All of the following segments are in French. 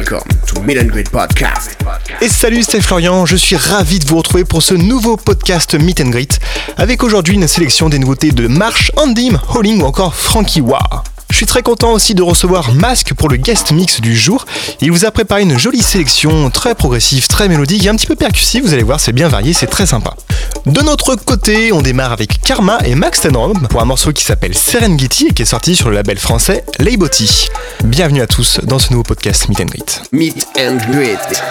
welcome to Meet Greet Podcast. Et salut, c'est Florian, je suis ravi de vous retrouver pour ce nouveau podcast Meet and Greet, avec aujourd'hui une sélection des nouveautés de Marsh, Andim, Holling ou encore Frankie Wah. Je suis très content aussi de recevoir Mask pour le guest mix du jour. Il vous a préparé une jolie sélection très progressive, très mélodique et un petit peu percussive. Vous allez voir, c'est bien varié, c'est très sympa. De notre côté, on démarre avec Karma et Max Tenrom pour un morceau qui s'appelle Serengeti et qui est sorti sur le label français Leiboti. Bienvenue à tous dans ce nouveau podcast Meet and Greet. Meet and Greet.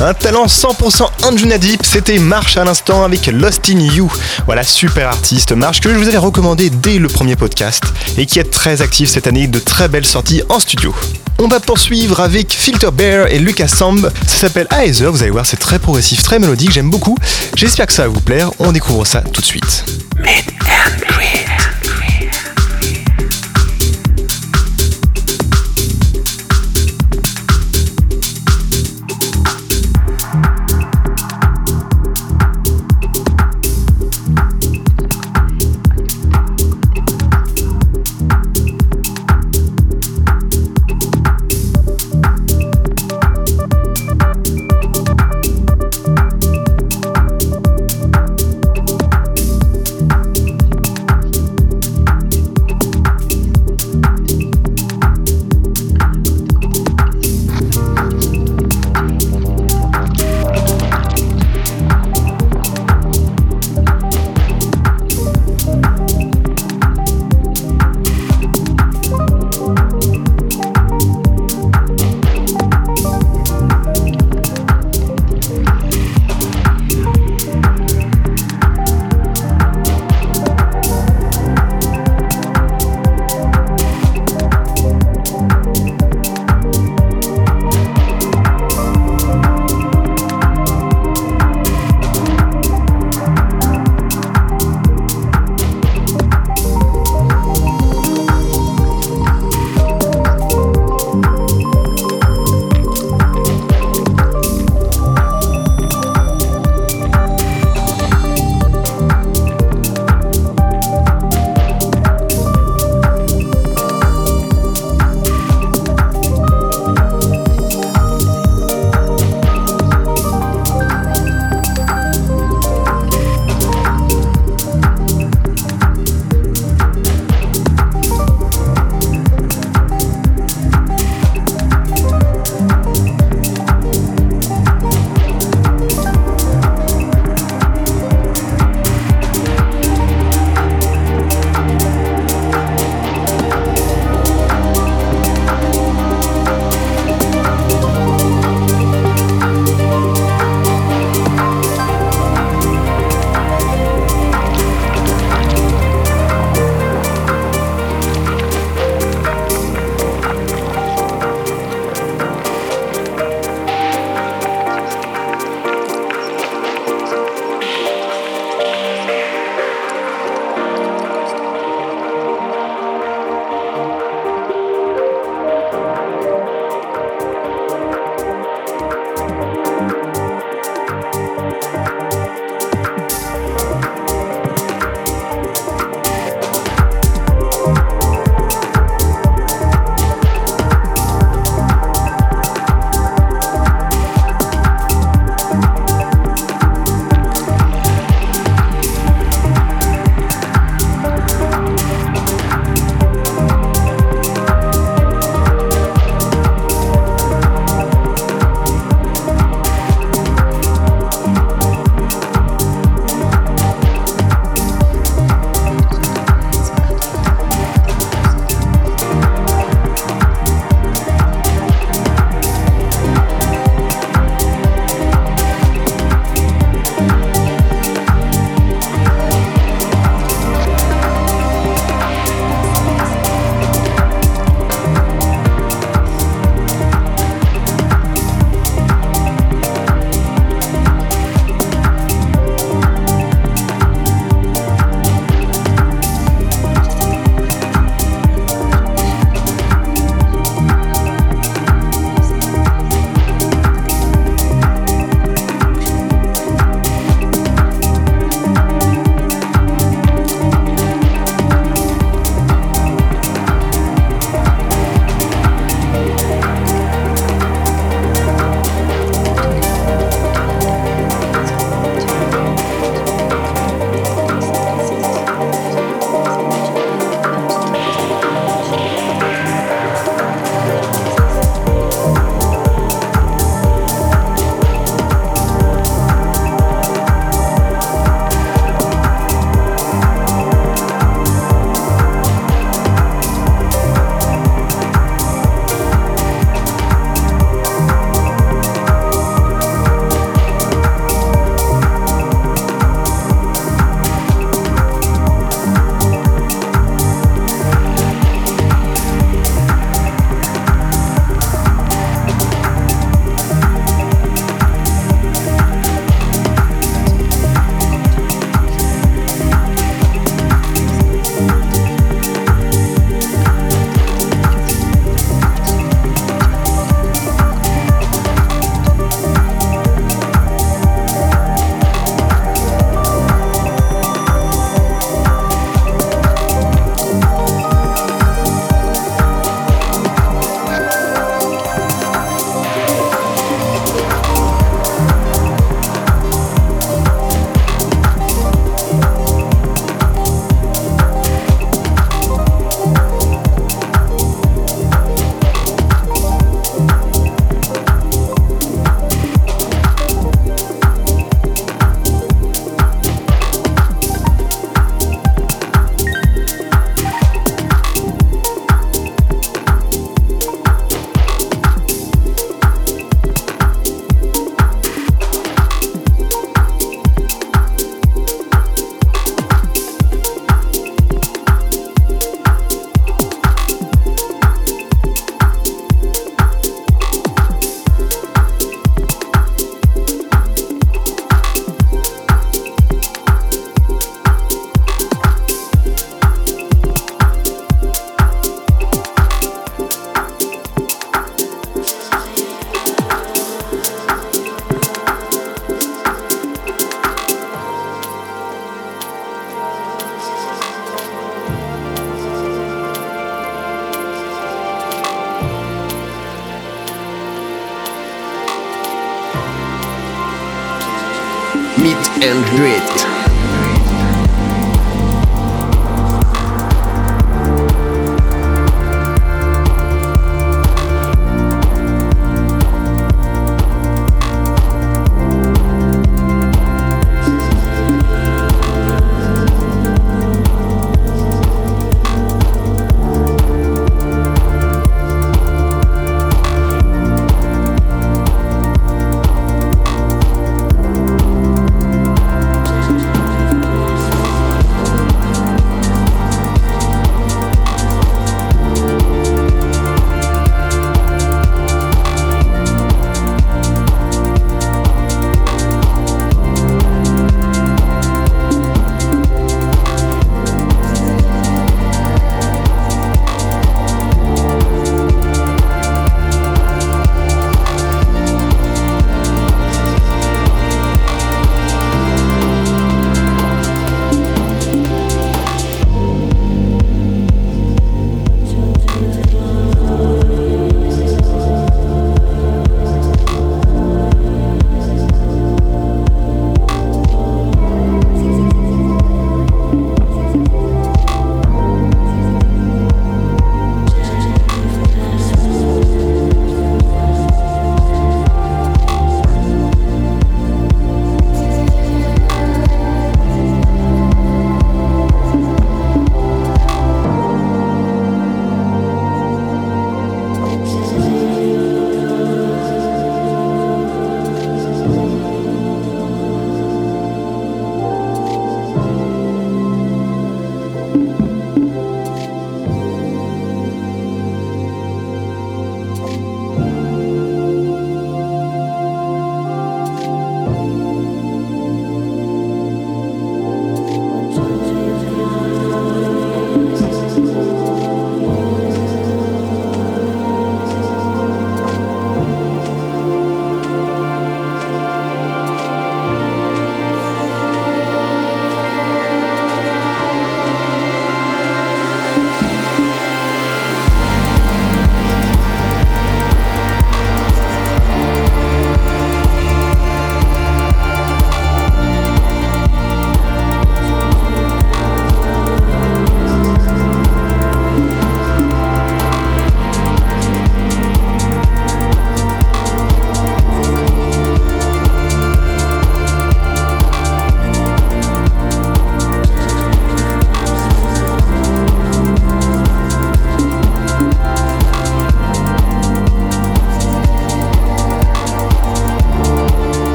Un talent 100% Anjuna Deep, c'était Marche à l'instant avec Lost in You. Voilà, super artiste Marche que je vous avais recommandé dès le premier podcast et qui est très actif cette année, de très belles sorties en studio. On va poursuivre avec Filter Bear et Lucas Samb. Ça s'appelle Aether, vous allez voir, c'est très progressif, très mélodique, j'aime beaucoup. J'espère que ça va vous plaire. On découvre ça tout de suite.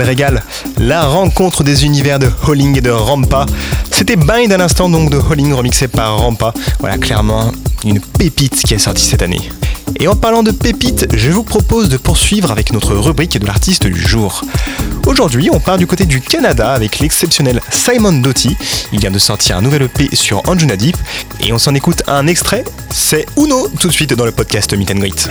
Ah, quel régal La rencontre des univers de Holling et de Rampa. C'était Bind à l'instant donc de Holling remixé par Rampa. Voilà, clairement une pépite qui est sortie cette année. Et en parlant de pépites, je vous propose de poursuivre avec notre rubrique de l'artiste du jour. Aujourd'hui, on part du côté du Canada avec l'exceptionnel Simon Doty. Il vient de sortir un nouvel EP sur Anjuna Deep et on s'en écoute un extrait. C'est Uno tout de suite dans le podcast. Meet and Greet.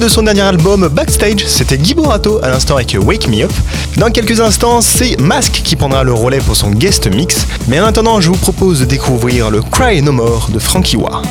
De son dernier album Backstage, c'était Guy Borato à l'instant avec Wake Me Up. Dans quelques instants, c'est Mask qui prendra le relais pour son guest mix. Mais en attendant, je vous propose de découvrir le Cry No More de Frankie Wah.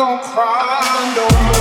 gonna cry no more.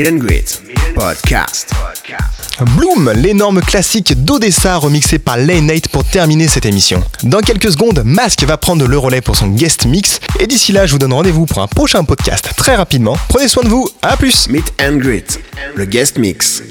Meet and Greet Podcast. Bloom, l'énorme classique d'Odessa remixé par Lane Nate pour terminer cette émission. Dans quelques secondes, Mask va prendre le relais pour son guest mix. Et d'ici là, je vous donne rendez-vous pour un prochain podcast très rapidement. Prenez soin de vous, à plus Meet and Greet, le guest mix.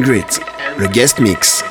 Le guest mix.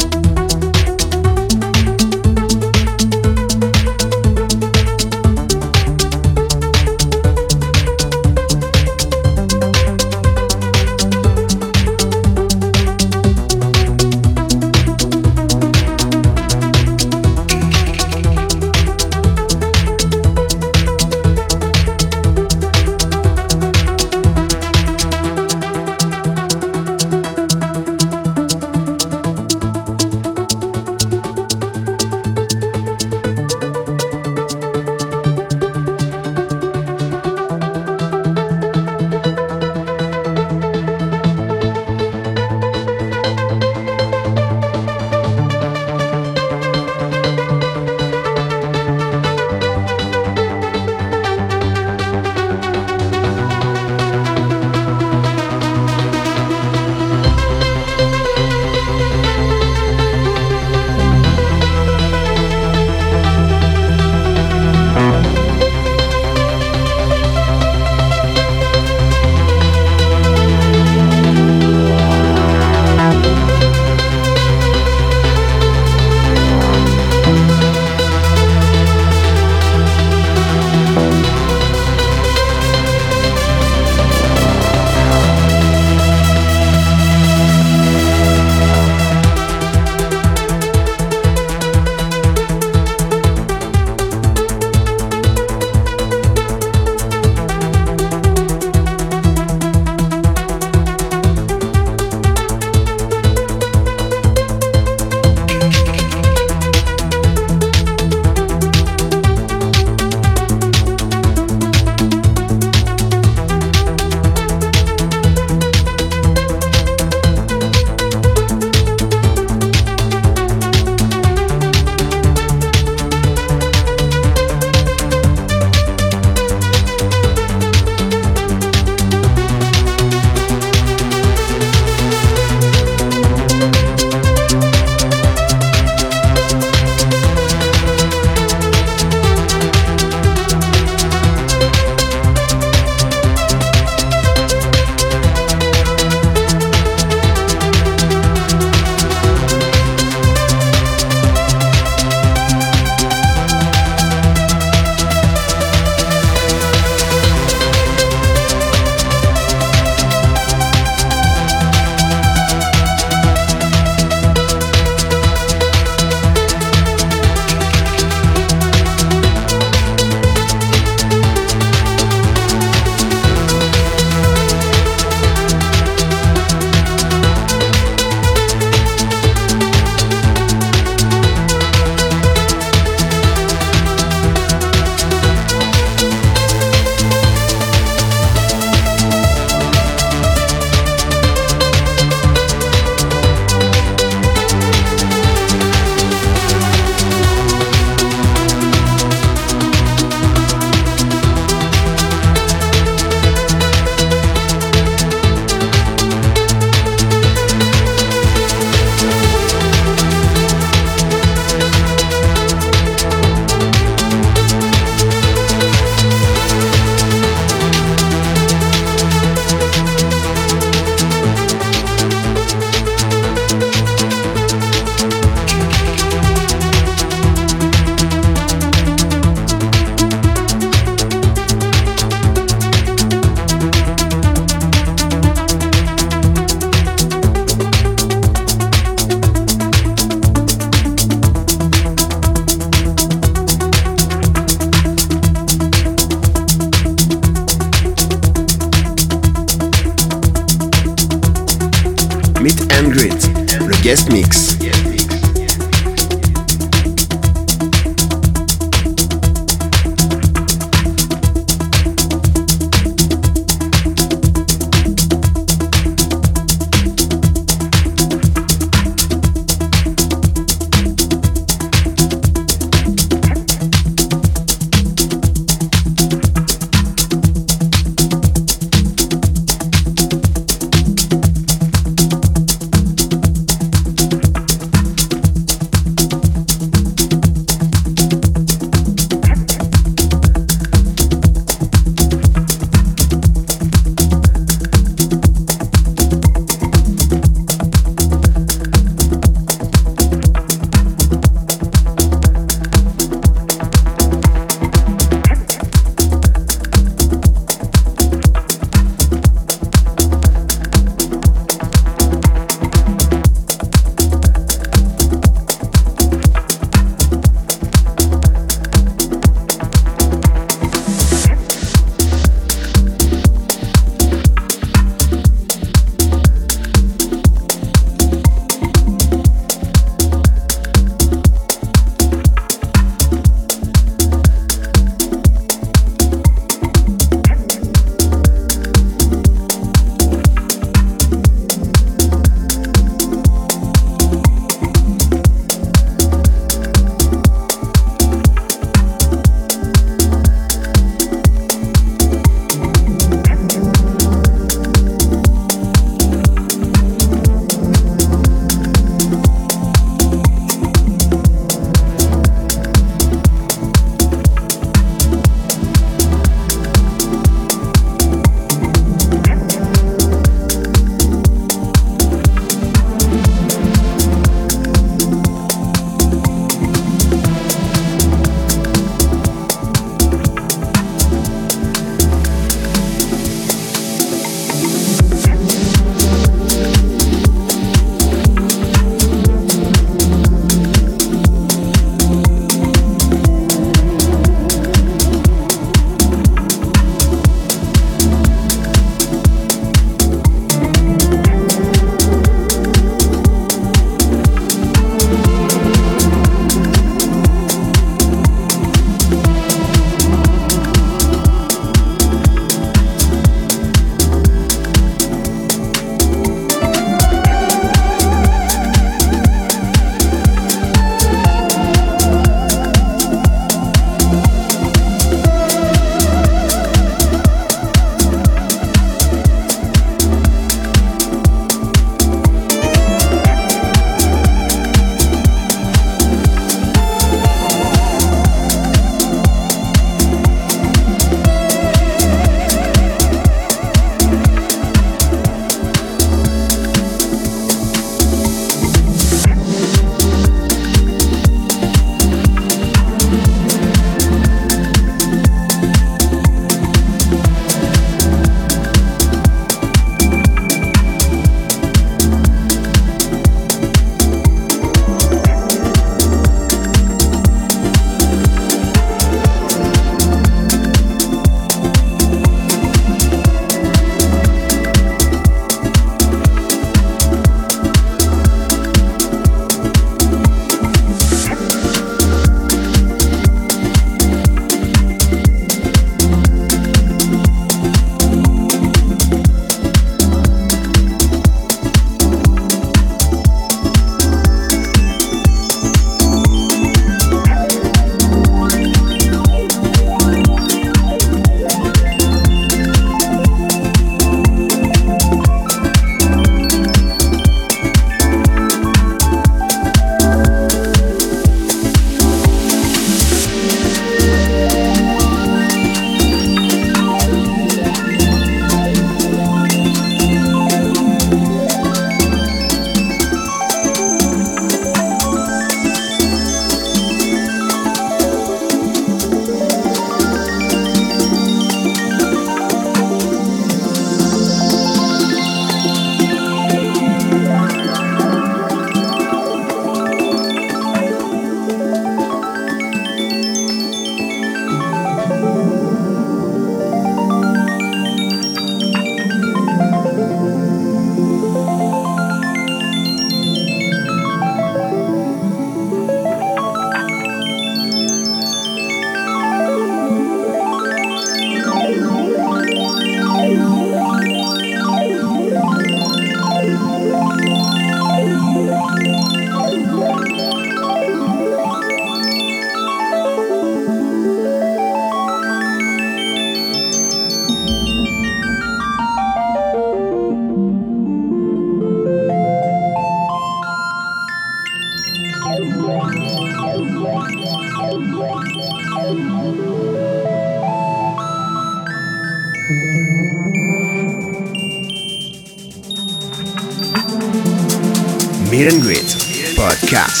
Podcast.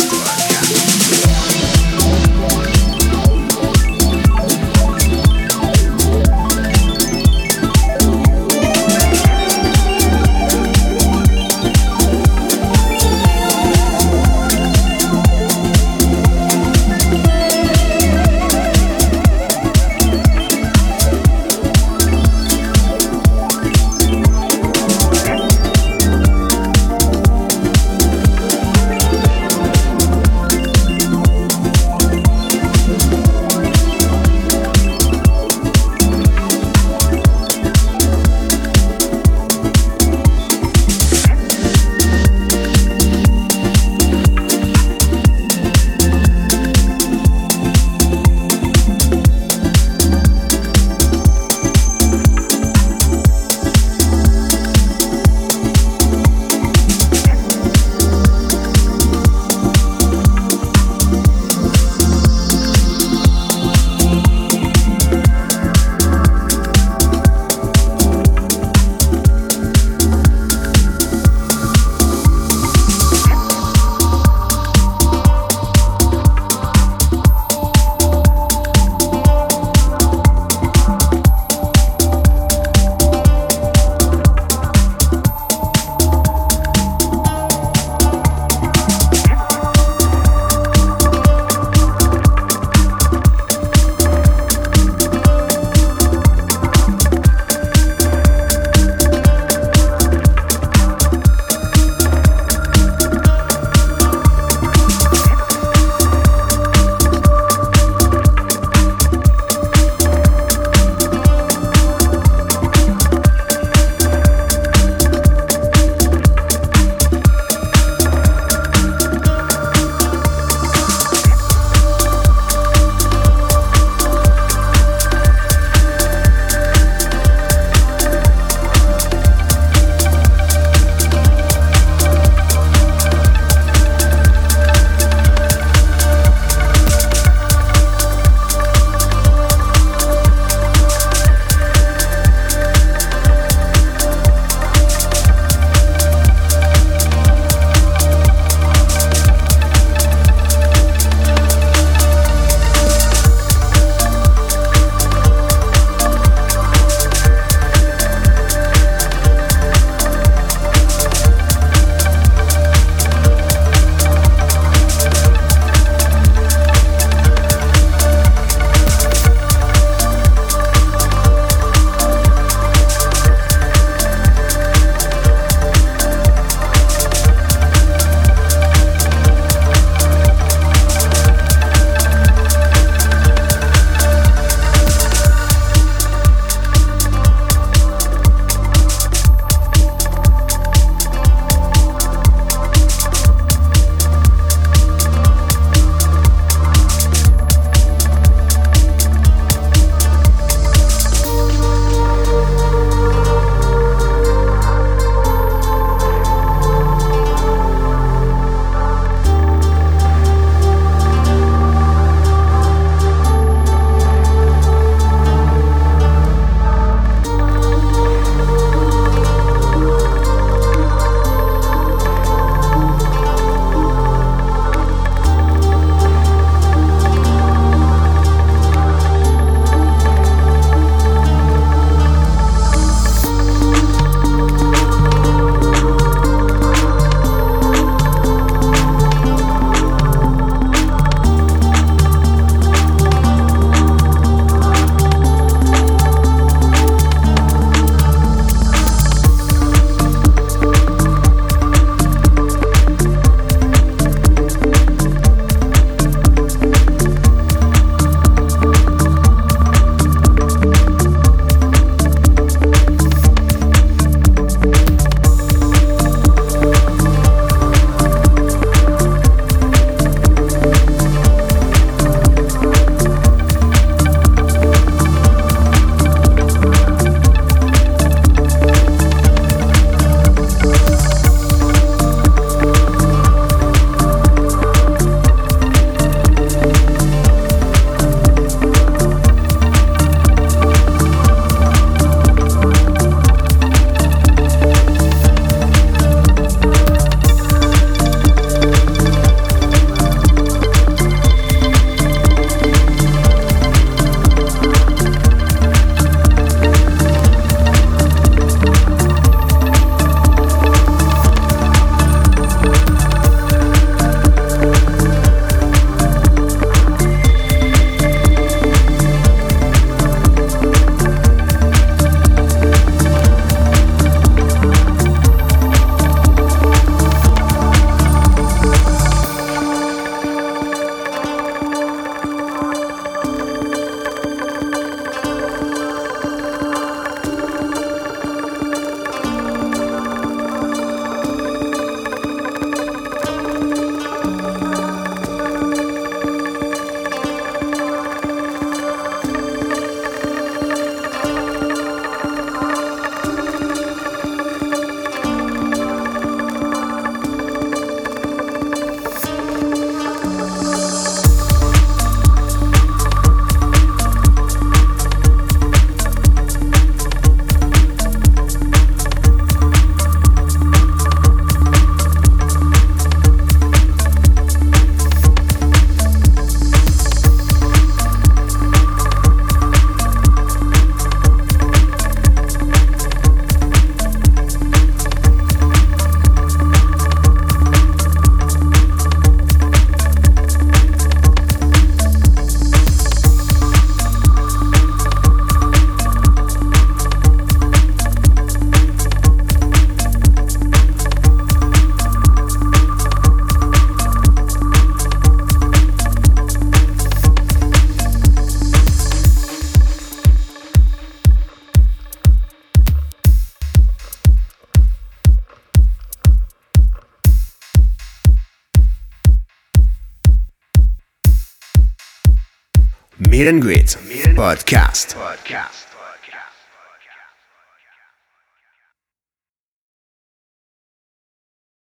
Meet and Greet Podcast. Podcast.